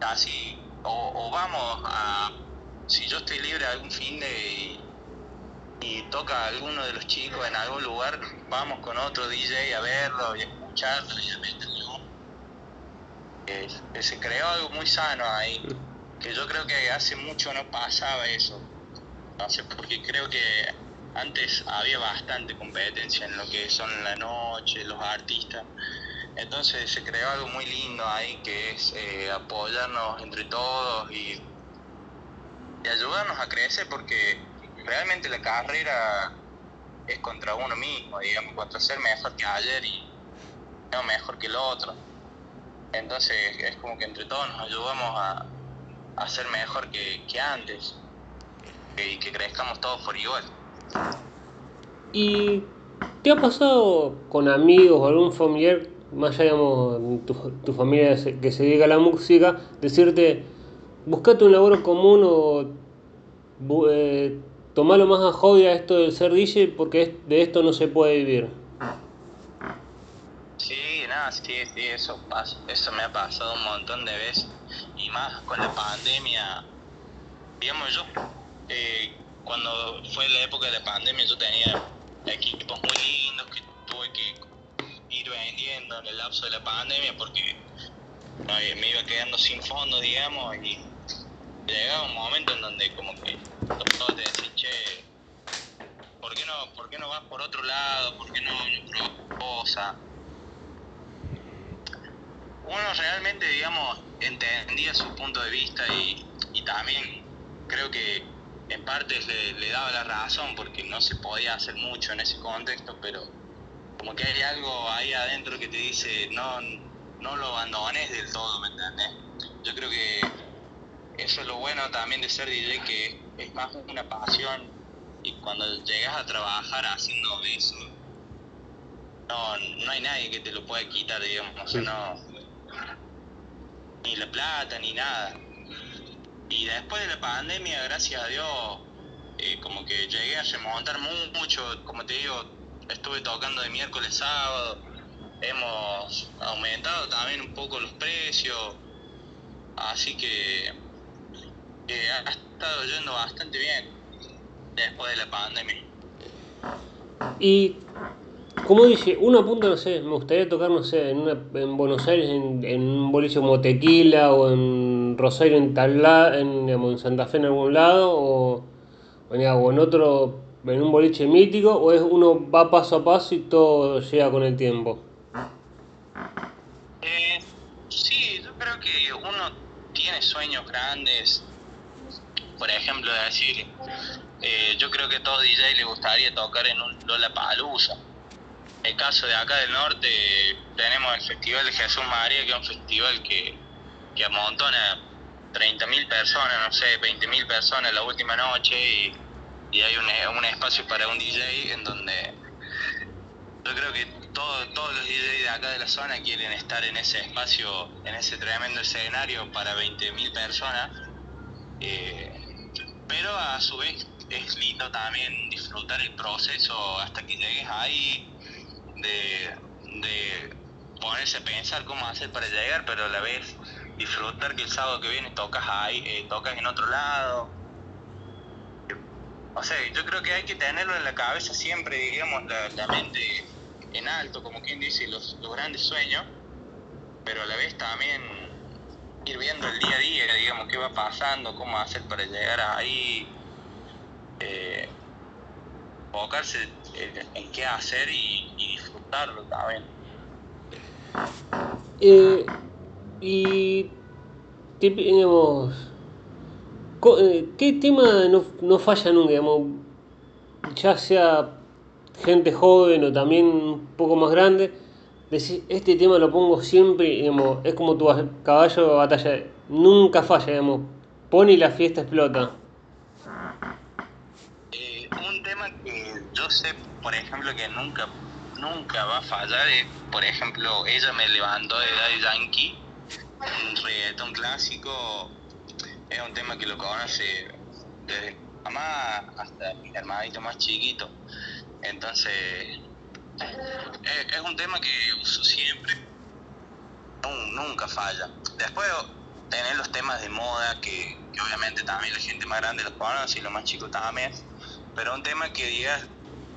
S2: así, o, o, vamos a, si yo estoy libre algún fin de y toca alguno de los chicos en algún lugar, vamos con otro DJ a verlo y a escucharlo y a meterlo. se creó algo muy sano ahí, que yo creo que hace mucho no pasaba eso. No sé, porque creo que antes había bastante competencia en lo que son la noche, los artistas. Entonces se creó algo muy lindo ahí que es eh, apoyarnos entre todos y, y ayudarnos a crecer porque realmente la carrera es contra uno mismo, digamos, contra ser mejor que ayer y no mejor que el otro. Entonces es como que entre todos nos ayudamos a, a ser mejor que, antes y que crezcamos todos por igual.
S1: ¿Y qué ha pasado con amigos o algún familiar, más allá tu, tu familia que se dedica a la música, decirte, buscate un laburo común o eh, tomalo más a hobby a esto del ser DJ porque de esto no se puede vivir.
S2: Sí, nada, sí, sí, eso, pasa, eso me ha pasado un montón de veces y más con la pandemia. Digamos, yo, eh, cuando fue la época de la pandemia, yo tenía equipos muy lindos que tuve que ir vendiendo en el lapso de la pandemia porque me iba quedando sin fondo, digamos, y llegaba un momento en donde como que todos te decían, che, ¿por qué no, por qué no vas por otro lado? ¿Por qué no, no cosa? Uno realmente, digamos, entendía su punto de vista y también creo que en parte le, le, daba la razón porque no se podía hacer mucho en ese contexto, pero como que hay algo ahí adentro que te dice no, no lo abandones del todo, ¿me entendés? Yo creo que eso es lo bueno también de ser DJ, que es más una pasión y cuando llegas a trabajar haciendo eso, no, no hay nadie que te lo pueda quitar, digamos, no, ni la plata, ni nada. Y después de la pandemia, gracias a Dios, eh, como que llegué a remontar mucho, como te digo, estuve tocando de miércoles a sábado, hemos aumentado también un poco los precios, así que ha estado yendo bastante bien después de la pandemia.
S1: Y como dice, uno apunta, no sé, me gustaría tocar, no sé, en, una, en Buenos Aires, en, un boliche como Tequila o en Rosario, en, tal en, en Santa Fe en algún lado, o, o, en otro, en un boliche mítico, o es uno va paso a paso y todo llega con el tiempo.
S2: Eh, sí, yo creo que uno tiene sueños grandes, por ejemplo, decir, eh, yo creo que a todo DJ le gustaría tocar en un Lollapalooza el caso de acá del norte, tenemos el Festival de Jesús María, que es un festival que, que amontona 30.000 personas, no sé, 20.000 personas la última noche y, hay un, un, espacio para un DJ en donde yo creo que todos los DJs de acá de la zona quieren estar en ese espacio, en ese tremendo escenario para 20.000 personas. Eh, pero a su vez es lindo también disfrutar el proceso hasta que llegues ahí, de, ponerse a pensar cómo hacer para llegar, pero a la vez disfrutar que el sábado que viene tocas ahí, eh, tocas en otro lado. O sea, yo creo que hay que tenerlo en la cabeza siempre, digamos, la, mente en alto, como quien dice, los, grandes sueños, pero a la vez también ir viendo el día a día, digamos, qué va pasando, cómo hacer para llegar ahí. Eh, enfocarse en, qué hacer y, disfrutarlo también.
S1: Eh, y digamos, eh, ¿qué tema no, no falla nunca? Digamos, ya sea gente joven o también un poco más grande, decir, este tema lo pongo siempre, digamos, es como tu caballo de batalla, nunca falla, digamos, pone y la fiesta explota.
S2: yo sé, por ejemplo, que nunca, nunca va a fallar, por ejemplo, ella me levantó de Daddy Yankee, un reggaetón clásico, es un tema que lo conoce desde mamá hasta mi hermanito más chiquito, entonces es, un tema que uso siempre, nunca falla. Después tener los temas de moda que, que obviamente también la gente más grande los conoce y los más chicos también, pero un tema que digas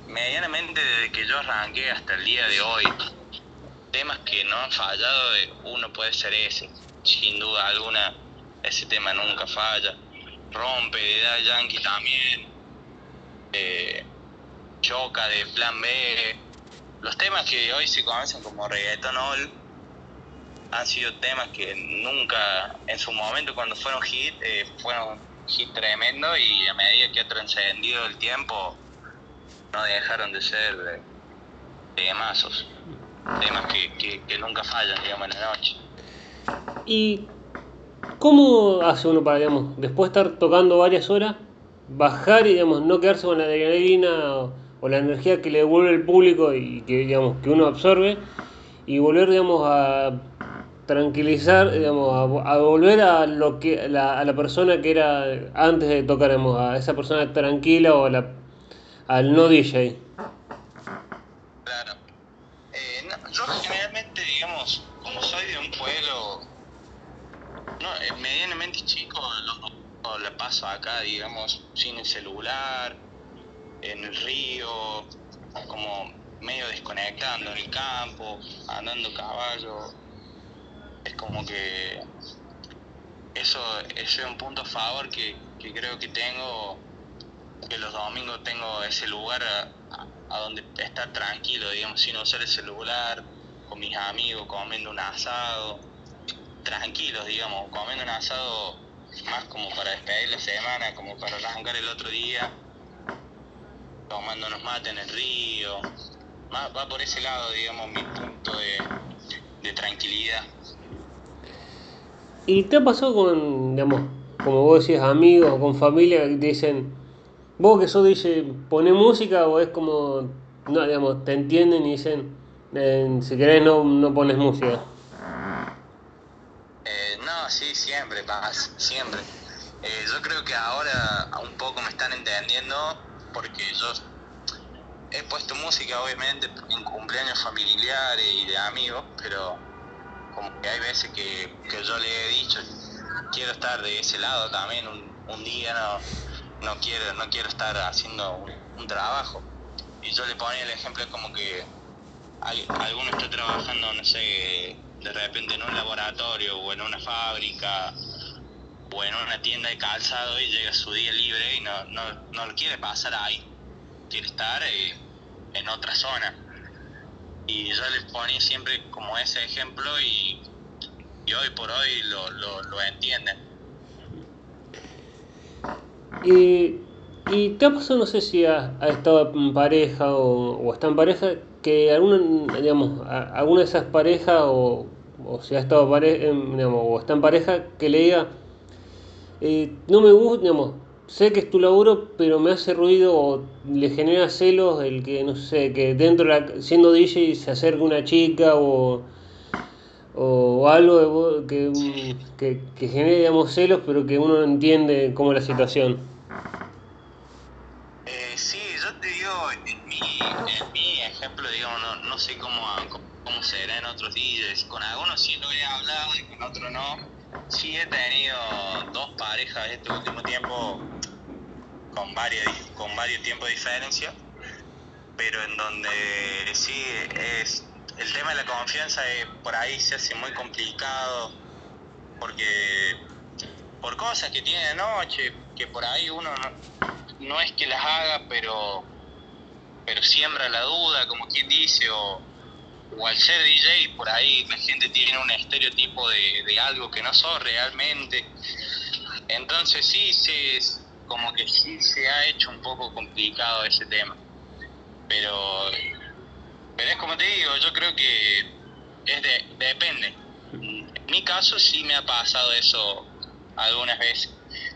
S2: medianamente desde que yo arranqué hasta el día de hoy, temas que no han fallado, uno puede ser ese, sin duda alguna, ese tema nunca falla. Rompe de Edad Yankee también, eh, Choca de Plan B. Los temas que hoy se conocen como reggaeton all han sido temas que nunca, en su momento cuando fueron hit, eh, fueron hit tremendo y a medida que ha trascendido el tiempo, no dejaron de ser de, temazos, temas que, que, nunca fallan, digamos, en la noche.
S1: ¿Y cómo hace uno para, digamos, después de estar tocando varias horas, bajar y, digamos, no quedarse con la adrenalina o, o la energía que le devuelve el público y que, digamos, que uno absorbe y volver, digamos, a tranquilizar, digamos, a, volver a lo que la, a la persona que era antes de tocar, digamos, a esa persona tranquila o a la al no DJ.
S2: Claro. Eh, yo generalmente, digamos, como soy de un pueblo no, eh, medianamente chico, lo, la paso acá, digamos, sin el celular, en el río, como medio desconectando en el campo, andando caballo. Es como que eso, ese es un punto a favor que, que creo que tengo que los domingos tengo ese lugar a, donde estar tranquilo, digamos, sin usar el celular, con mis amigos, comiendo un asado, tranquilos, digamos, comiendo un asado más como para despedir la semana, como para arrancar el otro día, tomándonos mate en el río, va por ese lado, digamos, mi punto de, de tranquilidad.
S1: ¿Y te ha pasado con, digamos, como vos decías, amigos o con familia que dicen, Vos que sos dice, pone música o es como, no, digamos, te entienden y dicen, si querés no, no pones música.
S2: Eh, no, sí, siempre, pasa, siempre. Eh, yo creo que ahora un poco me están entendiendo porque yo he puesto música obviamente en cumpleaños familiares y de amigos, pero como que hay veces que, yo le he dicho, quiero estar de ese lado también un, día, no, no, quiero, no quiero estar haciendo un, trabajo. Y yo le ponía el ejemplo como que alguno está trabajando, no sé, de repente en un laboratorio o en una fábrica o en una tienda de calzado y llega su día libre y no, no, no quiere pasar ahí, quiere estar eh, en otra zona. Y yo le ponía siempre como ese ejemplo y, hoy por hoy lo, lo, lo entienden.
S1: Y, y te ha pasado, no sé si ha, estado en pareja o, o, está en pareja, que alguna, digamos, alguna de esas parejas o, o si ha estado pare, digamos, o está en pareja, que le diga, eh, no me gusta, digamos, sé que es tu laburo, pero me hace ruido o le genera celos el que, no sé, que dentro, la, siendo DJ, se acerque una chica o, o algo que, que, que, genere, digamos, celos, pero que uno no entiende cómo es la situación.
S2: Eh, sí, yo te digo, en mi, en mi ejemplo, digamos, no, no sé cómo, cómo será en otros DJs. Con algunos sí lo he hablado y con otros no Sí, he tenido dos parejas este último tiempo con, varios, con varios tiempos de diferencia, pero en donde sí es el tema de la confianza por ahí se hace muy complicado porque por cosas que tiene de noche, que por ahí uno no, es que las haga, pero, pero siembra la duda, como quien dice, o, al ser DJ, por ahí la gente tiene un estereotipo de, algo que no sos realmente. Entonces sí, sí, como que sí se ha hecho un poco complicado ese tema. Pero, pero es como te digo, yo creo que es de, depende. En mi caso sí me ha pasado eso algunas veces.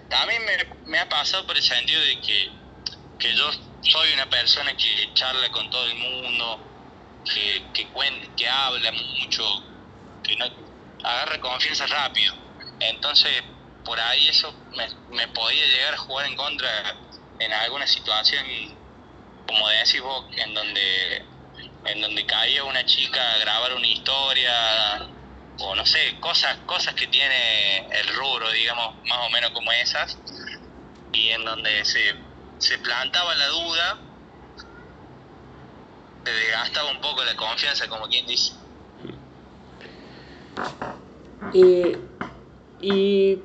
S2: También me, me ha pasado por el sentido de que, que yo soy una persona que charla con todo el mundo, que, que, que habla mucho, que no agarra confianza rápido. Entonces, por ahí eso me, me podía llegar a jugar en contra en alguna situación, como decís vos, en donde, en donde caía una chica a grabar una historia, o no sé, cosas, cosas que tiene el rubro, digamos, más o menos como esas, y en donde se, se plantaba la duda te desgastaba un poco la confianza, como quien dice.
S1: Y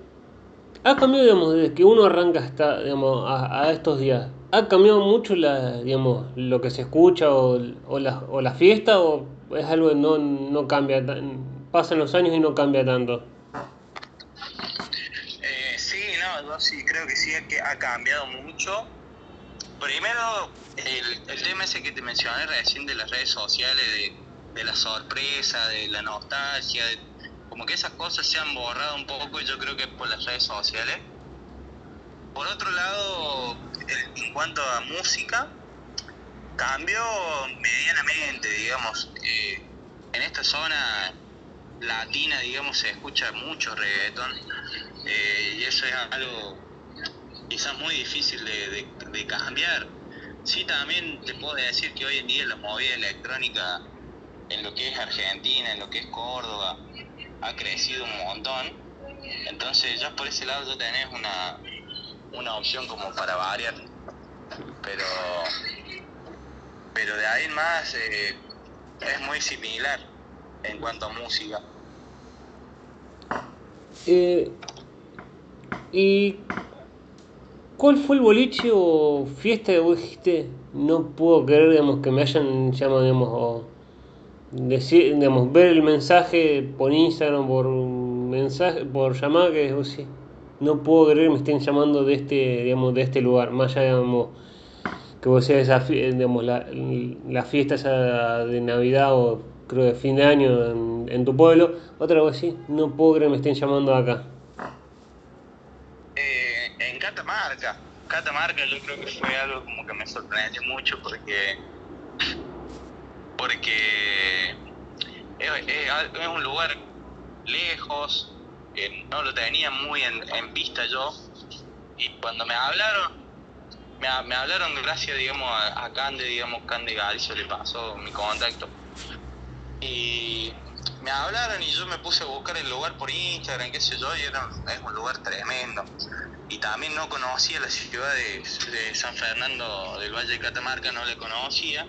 S1: ha cambiado, digamos, desde que uno arranca hasta, digamos, a, estos días. ¿Ha cambiado mucho la, digamos, lo que se escucha o, o, la, o la fiesta o es algo que no, no cambia, pasan los años y no cambia tanto?
S2: Eh, sí, no, sí creo que sí que ha cambiado mucho Primero, el, el, tema ese que te mencioné recién de las redes sociales, de, la sorpresa, de la nostalgia, como que esas cosas se han borrado un poco y yo creo que por las redes sociales. Por otro lado, en cuanto a música, cambió medianamente, digamos. Eh, en esta zona latina, digamos, se escucha mucho reggaeton eh, y eso es algo quizás muy difícil de, de, cambiar. Sí, también te puedo decir que hoy en día la movida electrónica en lo que es Argentina, en lo que es Córdoba, ha crecido un montón. Entonces ya por ese lado ya tenés una, una opción como para variar. Pero, pero de ahí más eh, es muy similar en cuanto a música.
S1: Eh, y ¿Cuál fue el boliche o fiesta que vos dijiste? No puedo creer, digamos, que me hayan llamado, digamos, o decir, digamos, ver el mensaje por Instagram, por mensaje, por llamada, que vos sí, no puedo creer que me estén llamando de este, digamos, de este lugar, más allá, digamos, que vos seas digamos, la, fiesta de Navidad o creo de fin de año en, en tu pueblo, otra vez sí, no puedo creer que me estén llamando acá.
S2: Catamarca. Catamarca yo creo que fue algo como que me sorprendió mucho porque porque es, un lugar lejos, no lo tenía muy en, en, vista yo, y cuando me hablaron, me, me hablaron gracias, digamos, a, a Cande, digamos, Cande Galicio le pasó mi contacto. Y me hablaron y yo me puse a buscar el lugar por Instagram, qué sé yo, y era, es un lugar tremendo. Y también no conocía la ciudad de, de San Fernando del Valle de Catamarca, no la conocía.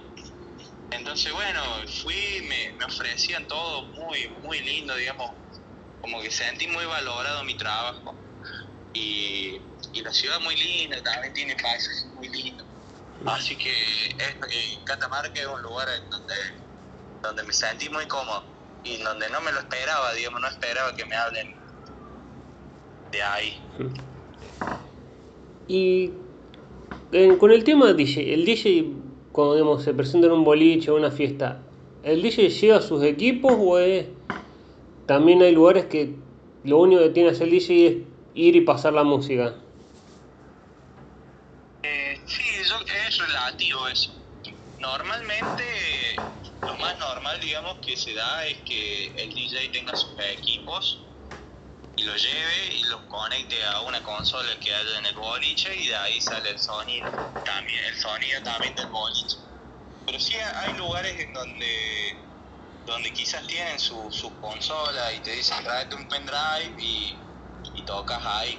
S2: Entonces, bueno, fui, me, me ofrecían todo muy, muy lindo, digamos, como que sentí muy valorado mi trabajo. Y, y la ciudad muy linda, también tiene paisajes muy lindos. Así que es, eh, Catamarca es un lugar en donde, donde me sentí muy cómodo y donde no me lo esperaba, digamos, no esperaba que me hablen de ahí.
S1: Y con el tema del DJ, el DJ cuando digamos, se presenta en un boliche o una fiesta, ¿el DJ lleva sus equipos o es... también hay lugares que lo único que tiene hacer el DJ es ir y pasar la música?
S2: Eh, sí, eso es relativo eso. Normalmente, lo más normal, digamos, que se da es que el DJ tenga sus equipos y lo lleve y los conecte a una consola que haya en el boliche y de ahí sale el sonido. También el sonido también del boliche. Pero sí hay lugares en donde donde quizás tienen su, su consola y te dicen tráete un pendrive y, tocas ahí.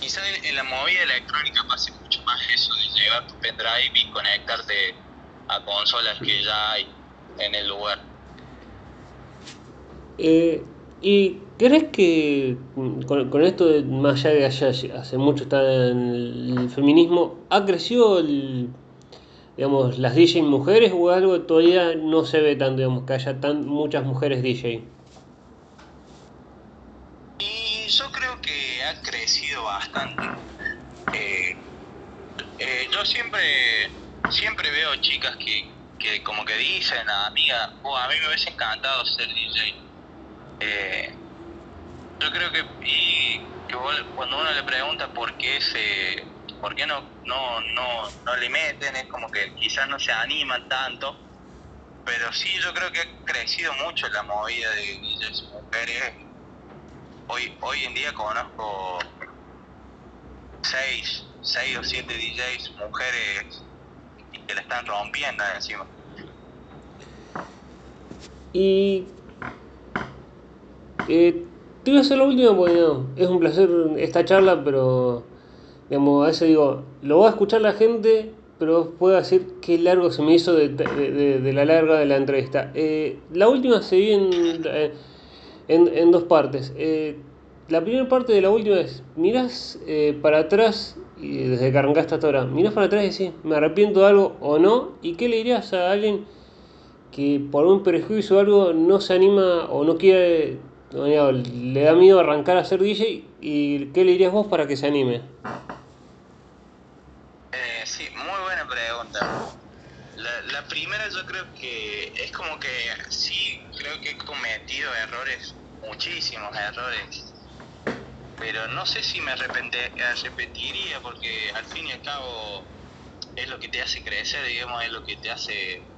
S2: Quizás en, la movida electrónica pase mucho más eso de llevar tu pendrive y conectarte a consolas que ya hay en el lugar.
S1: Eh, ¿Y crees que con, con esto, de, más allá de allá, hace mucho está en el feminismo, ha crecido el, digamos, las DJ mujeres o algo todavía no se ve tanto, digamos, que haya tan, muchas mujeres DJ?
S2: Y yo creo que ha crecido bastante. Eh, eh, yo siempre, siempre veo chicas que, que como que dicen, amiga, oh, a mí me hubiese encantado ser DJ. Eh, yo creo que, y que cuando uno le pregunta por qué se, por qué no, no, no, no le meten, es como que quizás no se animan tanto, pero sí yo creo que ha crecido mucho la movida de DJs mujeres. Hoy, hoy en día conozco seis, seis o siete DJs mujeres que la están rompiendo encima.
S1: Y eh, te voy a hacer la última porque no, es un placer esta charla, pero digamos, a veces digo, lo va a escuchar la gente, pero puedo decir qué largo se me hizo de, de- la larga de la entrevista. Eh, la última se vi en, eh, en, en dos partes. Eh, la primera parte de la última es, mirás para atrás, y desde que arrancaste hasta ahora, mirás para atrás y decís, me arrepiento de algo o no, y qué le dirías a alguien que por un prejuicio o algo no se anima o no quiere, le da miedo arrancar a ser DJ y qué le dirías vos para que se anime?
S2: Eh, sí, muy La, primera yo creo que es como que sí, creo que he cometido errores, muchísimos errores, pero no sé si me arrepentiría porque al fin y al cabo es lo que te hace crecer, digamos, es lo que te hace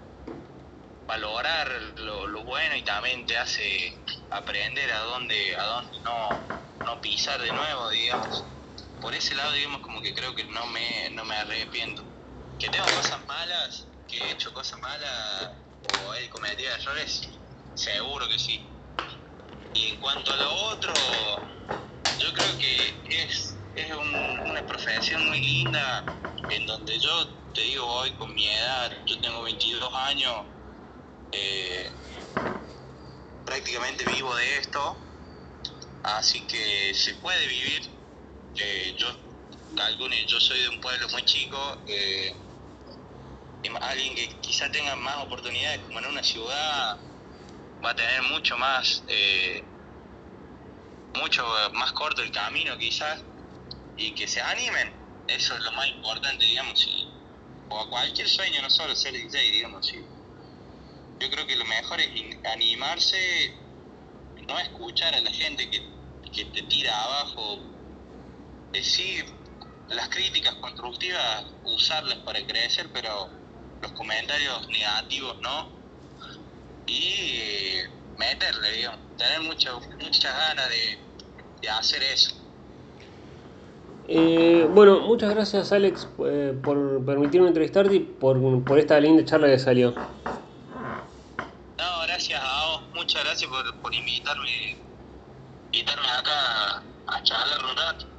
S2: valorar lo, lo bueno y también te hace aprender a dónde, a dónde no, no pisar de nuevo, digamos. Por ese lado, digamos, como que creo que no me, no me arrepiento. Que tengo cosas malas, que he hecho cosas malas o he cometido errores, seguro que sí. Y en cuanto a lo otro, yo creo que es, es un- una profesión muy linda en donde yo, te digo, hoy con mi edad, yo tengo 22 años, eh, prácticamente vivo de esto, así que se puede vivir eh, yo yo soy de un pueblo muy chico, eh, alguien que quizá tenga más oportunidades como en una ciudad va a tener mucho más, eh, mucho más corto el camino quizás, y que se animen, eso es lo más importante, digamos, y- o a cualquier sueño, no solo ser DJ, digamos, sí. yo creo que lo mejor es animarse, no escuchar a la gente que, que te tira abajo decir las críticas constructivas, usarlas para crecer, pero los comentarios negativos no. Y eh, meterle, digamos, tener mucho, muchas ganas de, de hacer eso.
S1: Eh, bueno, muchas gracias Alex eh, por permitirme entrevistarte y por, por esta linda charla que salió.
S2: No, gracias a vos, muchas gracias por, por invitarme, invitarme acá a charlar un rato.